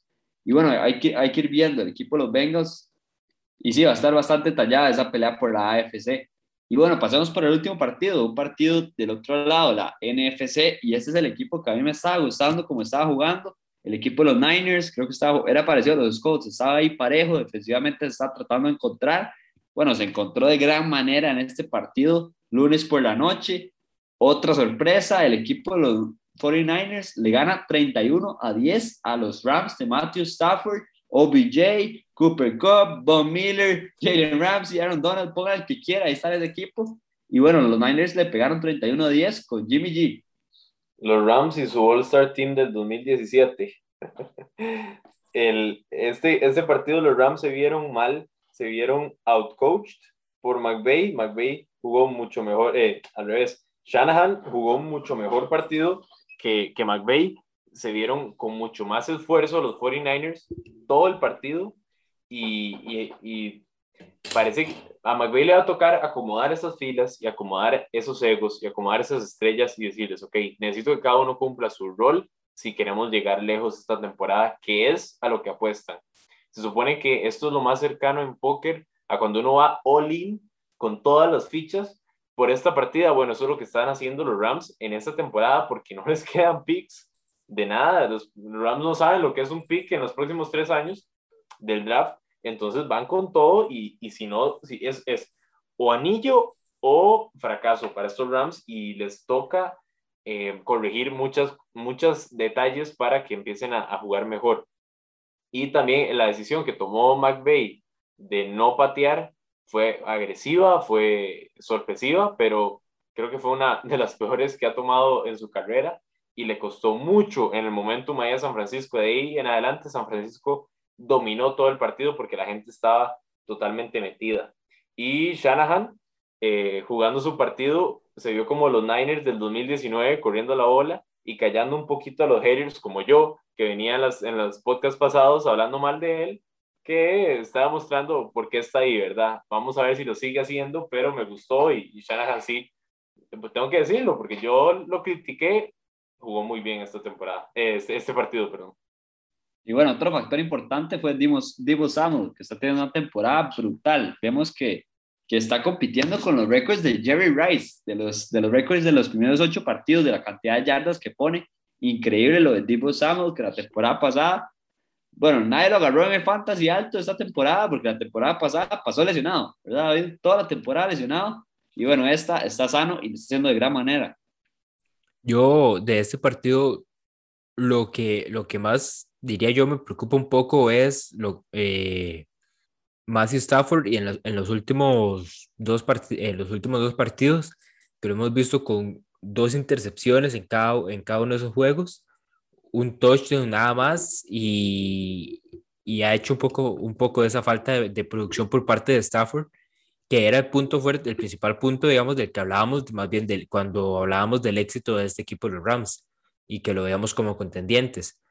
Y bueno, hay que, hay que ir viendo el equipo de los Bengals. Y sí, va a estar bastante tallada esa pelea por la AFC. Y bueno, pasemos por el último partido, un partido del otro lado, la NFC. Y este es el equipo que a mí me estaba gustando, como estaba jugando. El equipo de los Niners, creo que estaba, era parecido a los Colts, estaba ahí parejo, defensivamente se está tratando de encontrar. Bueno, se encontró de gran manera en este partido, lunes por la noche. Otra sorpresa, el equipo de los 49ers le gana 31 a 10 a los Rams de Matthew Stafford, OBJ, Cooper Cup, Von Miller, Jalen Ramsey, Aaron Donald, ponga el que quiera, ahí está el equipo. Y bueno, los Niners le pegaron 31 a 10 con Jimmy G. Los Rams y su All-Star Team del 2017. El, este, este partido los Rams se vieron mal, se vieron outcoached por McVay. McVay jugó mucho mejor, eh, al revés. Shanahan jugó mucho mejor partido que, que McVay se vieron con mucho más esfuerzo los 49ers todo el partido y, y, parece que a McVay le va a tocar acomodar esas filas y acomodar esos egos y acomodar esas estrellas y decirles, ok, necesito que cada uno cumpla su rol si queremos llegar lejos esta temporada, que es a lo que apuestan. Se supone que esto es lo más cercano en póker a cuando uno va all in con todas las fichas por esta partida. Bueno, eso es lo que están haciendo los Rams en esta temporada porque [LAUGHS] no les quedan picks de nada. Los Rams no saben lo que es un pick en los próximos tres años del draft. Entonces van con todo y, y si no, si es, es o anillo o fracaso para estos Rams y les toca eh, corregir muchas, muchos detalles para que empiecen a, a, jugar mejor. Y también la decisión que tomó McVeigh de no patear fue agresiva, fue sorpresiva, pero creo que fue una de las peores que ha tomado en su carrera y le costó mucho en el momento a San Francisco. De ahí en adelante, San Francisco dominó todo el partido porque la gente estaba totalmente metida. Y Shanahan, eh, jugando su partido, se vio como los Niners del 2019 corriendo la bola y callando un poquito a los haters como yo, que venía en, los podcasts pasados hablando mal de él, que estaba mostrando por qué está ahí, ¿verdad? Vamos a ver si lo sigue haciendo, pero me gustó y, y Shanahan sí, pues tengo que decirlo, porque yo lo critiqué, jugó muy bien esta temporada, este, este partido, perdón. Y bueno, otro factor importante fue Divo Samuel, que está teniendo una temporada brutal. Vemos que, que está compitiendo con los récords de Jerry Rice, de los, de los récords de los primeros ocho partidos, de la cantidad de yardas que pone. Increíble lo de Divo Samuel, que la temporada pasada, bueno, nadie lo agarró en el fantasy alto esta temporada, porque la temporada pasada pasó lesionado, ¿verdad? Toda la temporada lesionado. Y bueno, esta está sano y lo está haciendo de gran manera. Yo de este partido, lo que, lo que más diría yo me preocupa un poco es lo, eh, Matthew Stafford y en, los, en los últimos dos en los últimos dos partidos que lo hemos visto con dos intercepciones en cada, en cada uno de esos juegos, un touchdown nada más y, y ha hecho un poco, un poco de esa falta de, de, producción por parte de Stafford, que era el punto fuerte, el principal punto, digamos, del que hablábamos, más bien del, cuando hablábamos del éxito de este equipo de los Rams y que lo veíamos como contendientes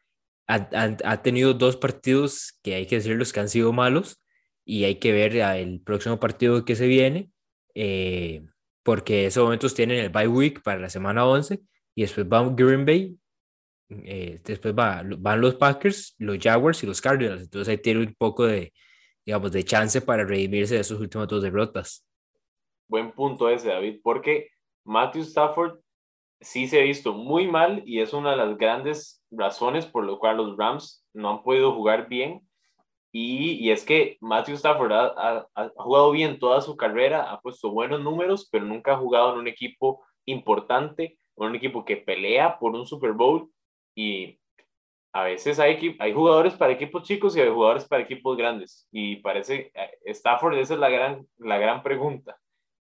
ha, tenido dos partidos que hay que decir los que han sido malos y hay que ver el próximo partido que se viene, eh, porque esos momentos tienen el bye week para la semana 11 y después va Green Bay, eh, después va, van los Packers, los Jaguars y los Cardinals, entonces ahí tiene un poco de, digamos, de chance para redimirse de esos últimos dos derrotas. Buen punto ese, David, porque Matthew Stafford sí se ha visto muy mal y es una de las grandes razones por lo cual los Rams no han podido jugar bien. Y, y es que Matthew Stafford ha, ha, jugado bien toda su carrera, ha puesto buenos números, pero nunca ha jugado en un equipo importante, en un equipo que pelea por un Super Bowl. Y a veces hay, hay jugadores para equipos chicos y hay jugadores para equipos grandes. Y parece, eh, Stafford, esa es la gran, la gran pregunta.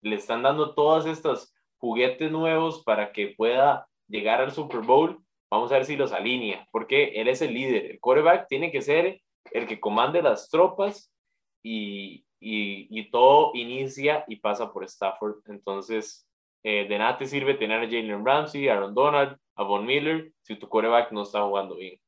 Le están dando todas estas juguetes nuevos para que pueda llegar al Super Bowl. Vamos a ver si los alinea, porque él es el líder. El quarterback tiene que ser el que comande las tropas y, y, y todo inicia y pasa por Stafford. Entonces, eh, de nada te sirve tener a Jalen Ramsey, a Aaron Donald, a Von Miller, si tu quarterback no está jugando bien.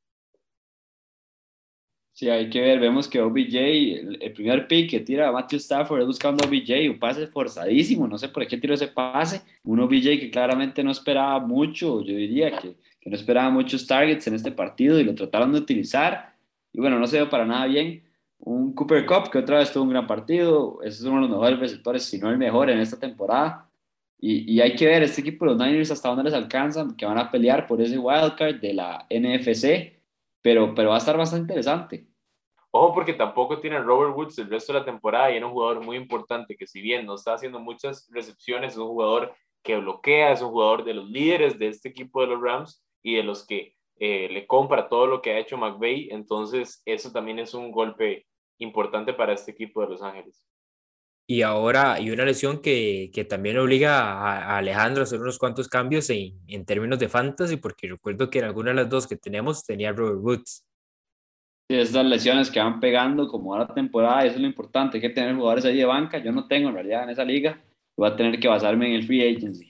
Sí, hay que ver, vemos que OBJ, el, el, primer pick que tira a Matthew Stafford es buscando OBJ, un pase forzadísimo, no sé por qué tiró ese pase, un OBJ que claramente no esperaba mucho, yo diría que, que no esperaba muchos targets en este partido y lo trataron de utilizar, y bueno, no se dio para nada bien. Un Cooper Cup que otra vez tuvo un gran partido, es uno de los mejores receptores, si no el mejor en esta temporada, y, y hay que ver este equipo los Niners hasta dónde les alcanzan, que van a pelear por ese wildcard de la NFC, pero, pero va a estar bastante interesante. Ojo porque tampoco tiene Robert Woods el resto de la temporada y era un jugador muy importante que si bien no está haciendo muchas recepciones, es un jugador que bloquea, es un jugador de los líderes de este equipo de los Rams y de los que eh, le compra todo lo que ha hecho McVay, entonces eso también es un golpe importante para este equipo de Los Ángeles. Y ahora hay una lesión que, que también obliga a, a, Alejandro a hacer unos cuantos cambios en, en términos de fantasy, porque recuerdo que en alguna de las dos que tenemos tenía Robert Woods esas lesiones que van pegando como a la temporada, eso es lo importante, hay que tener jugadores ahí de banca, yo no tengo en realidad en esa liga, voy a tener que basarme en el free agency.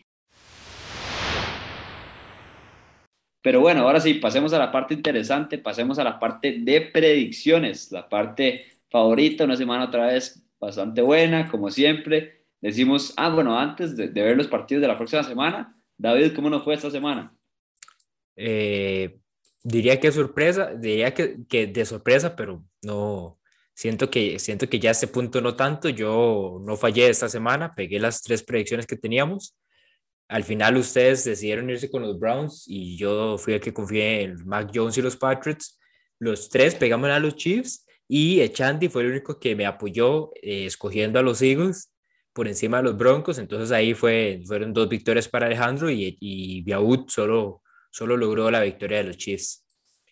Pero bueno, ahora sí, pasemos a la parte interesante, pasemos a la parte de predicciones, la parte favorita, una semana otra vez bastante buena, como siempre. Decimos, ah, bueno, antes de, ver los partidos de la próxima semana, David, ¿cómo nos fue esta semana? Eh, Diría que sorpresa, diría que, que de sorpresa, pero no, siento que, siento que ya a este punto no tanto. Yo no fallé esta semana, pegué las tres predicciones que teníamos. Al final ustedes decidieron irse con los Browns y yo fui el que confié en Mac Jones y los Patriots. Los tres pegamos a los Chiefs y Echanti fue el único que me apoyó eh, escogiendo a los Eagles por encima de los Broncos. Entonces ahí fue, fueron dos victorias para Alejandro y, y Biaud solo solo logró la victoria de los Chiefs.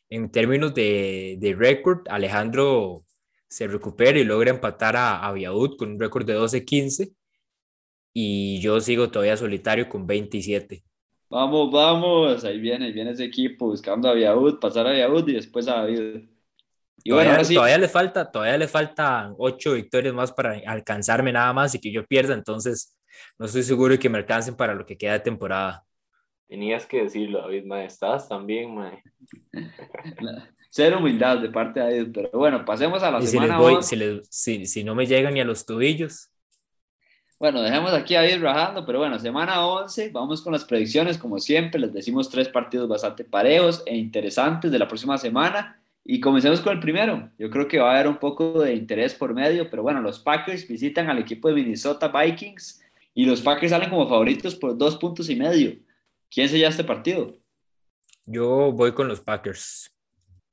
En términos de, de récord, Alejandro se recupera y logra empatar a, a con un récord de 12-15 y yo sigo todavía solitario con 27. Vamos, vamos, ahí viene, viene ese equipo buscando a Viaud, pasar a Viaud y después a David. Y todavía, bueno, todavía le falta, todavía le faltan ocho victorias más para alcanzarme nada más y que yo pierda, entonces no estoy seguro de que me alcancen para lo que queda de temporada. Tenías que decirlo, David, mae. Estás también, mae. [LAUGHS] Cero humildad de parte de David, pero bueno, pasemos a la y semana si, les si, si, no me llegan ni a los tobillos. Bueno, dejemos aquí a David rajando, pero bueno, semana 11, vamos con las predicciones, como siempre, les decimos tres partidos bastante parejos e interesantes de la próxima semana. Y comencemos con el primero. Yo creo que va a haber un poco de interés por medio, pero bueno, los Packers visitan al equipo de Minnesota Vikings y los Packers salen como favoritos por dos puntos y medio. ¿Quién se este partido? Yo voy con los Packers.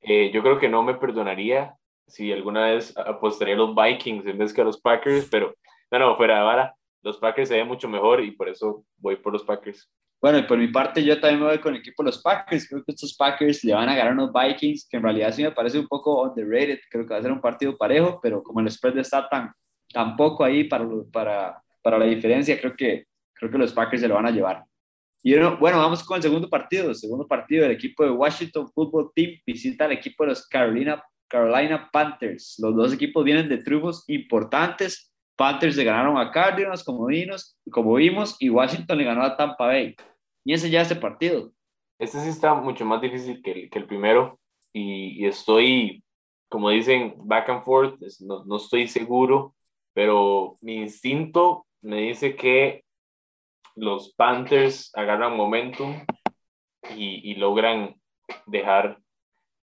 Eh, yo creo que no me perdonaría si alguna vez apostaría a los Vikings en vez que a los Packers, pero no, no, fuera de vara, los Packers se ven mucho mejor y por eso voy por los Packers. Bueno, y por mi parte yo también me voy con el equipo de los Packers. Creo que estos Packers le van a ganar a los Vikings, que en realidad sí me parece un poco underrated. Creo que va a ser un partido parejo, pero como el spread está tan, tan poco ahí para, para, para la diferencia, creo que, creo que los Packers se lo van a llevar. Y bueno, vamos con el segundo partido. El segundo partido, el equipo de Washington Football Team visita al equipo de los Carolina, Carolina Panthers. Los dos equipos vienen de triunfos importantes. Panthers le ganaron a Cardinals, como, vimos, como vimos, y Washington le ganó a Tampa Bay. Y ese ya este partido. Este sí está mucho más difícil que el, primero. Y, estoy, como dicen, back and forth. No, no estoy seguro, pero mi instinto me dice que los Panthers agarran momentum y, logran dejar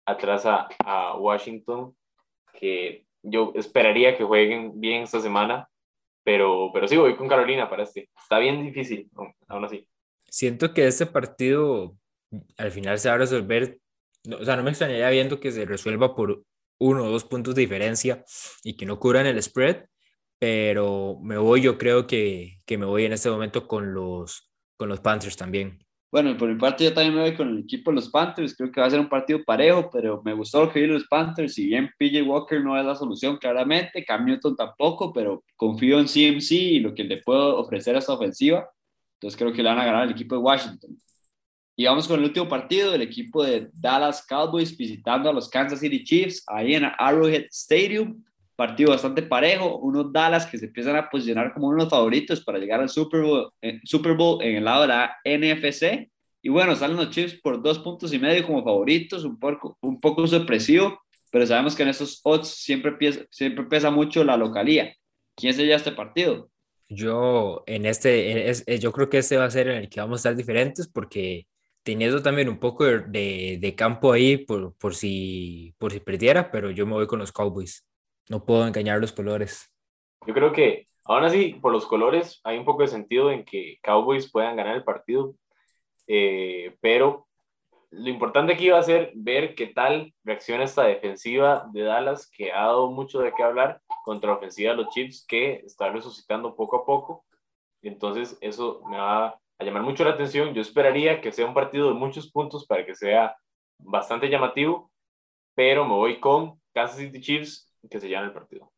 atrás a, Washington, que yo esperaría que jueguen bien esta semana, pero, pero sí voy con Carolina para este. Está bien difícil, aún así. Siento que este partido al final se va a resolver, o sea, no me extrañaría viendo que se resuelva por uno o dos puntos de diferencia y que no cubran el spread, pero me voy, yo creo que, que, me voy en este momento con los, con los Panthers también. Bueno, por mi parte yo también me voy con el equipo de los Panthers, creo que va a ser un partido parejo, pero me gustó lo que vi los Panthers, si bien PJ Walker no es la solución claramente, Cam Newton tampoco, pero confío en CMC y lo que le puedo ofrecer a esta ofensiva, entonces creo que le van a ganar el equipo de Washington. Y vamos con el último partido, el equipo de Dallas Cowboys visitando a los Kansas City Chiefs ahí en Arrowhead Stadium partido bastante parejo, unos Dallas que se empiezan a posicionar como uno de los favoritos para llegar al Super Bowl, eh, Super Bowl en el lado de la NFC. Y bueno, salen los Chiefs por dos puntos y medio como favoritos, un poco, un poco sorpresivo, pero sabemos que en estos odds siempre pesa, siempre pesa mucho la localía. ¿Quién se lleva este partido? Yo, en este, es, yo creo que este va a ser en el que vamos a estar diferentes porque teniendo también un poco de, de, campo ahí por, por, si, por si perdiera, pero yo me voy con los Cowboys. No puedo engañar los colores. Yo creo que, aún así, por los colores, hay un poco de sentido en que Cowboys puedan ganar el partido, eh, pero lo importante aquí va a ser ver qué tal reacciona esta defensiva de Dallas, que ha dado mucho de qué hablar contra la ofensiva de los Chiefs, que está resucitando poco a poco. Entonces, eso me va a llamar mucho la atención. Yo esperaría que sea un partido de muchos puntos para que sea bastante llamativo, pero me voy con Kansas City Chiefs que se llama el partido.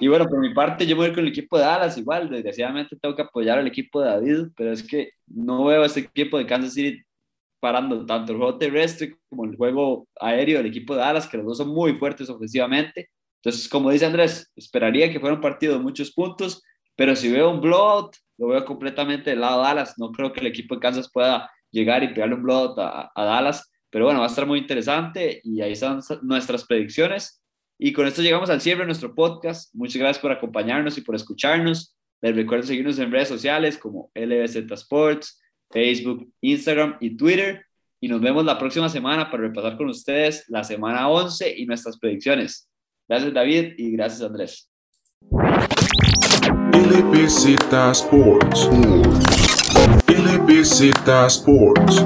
Y bueno, por mi parte, yo me voy con el equipo de Dallas igual. Desgraciadamente tengo que apoyar al equipo de David, pero es que no veo a este equipo de Kansas City parando tanto el juego terrestre como el juego aéreo del equipo de Dallas, que los dos son muy fuertes ofensivamente. Entonces, como dice Andrés, esperaría que fuera un partido de muchos puntos, pero si veo un blowout, lo veo completamente del lado de Dallas. No creo que el equipo de Kansas pueda llegar y pegarle un blowout a, a Dallas, pero bueno, va a estar muy interesante y ahí están nuestras predicciones. Y con esto llegamos al cierre de nuestro podcast. Muchas gracias por acompañarnos y por escucharnos. Les recuerdo seguirnos en redes sociales como LBZ Sports, Facebook, Instagram y Twitter. Y nos vemos la próxima semana para repasar con ustedes la semana 11 y nuestras predicciones. Gracias David y gracias Andrés. LBZ Sports. LBZ Sports.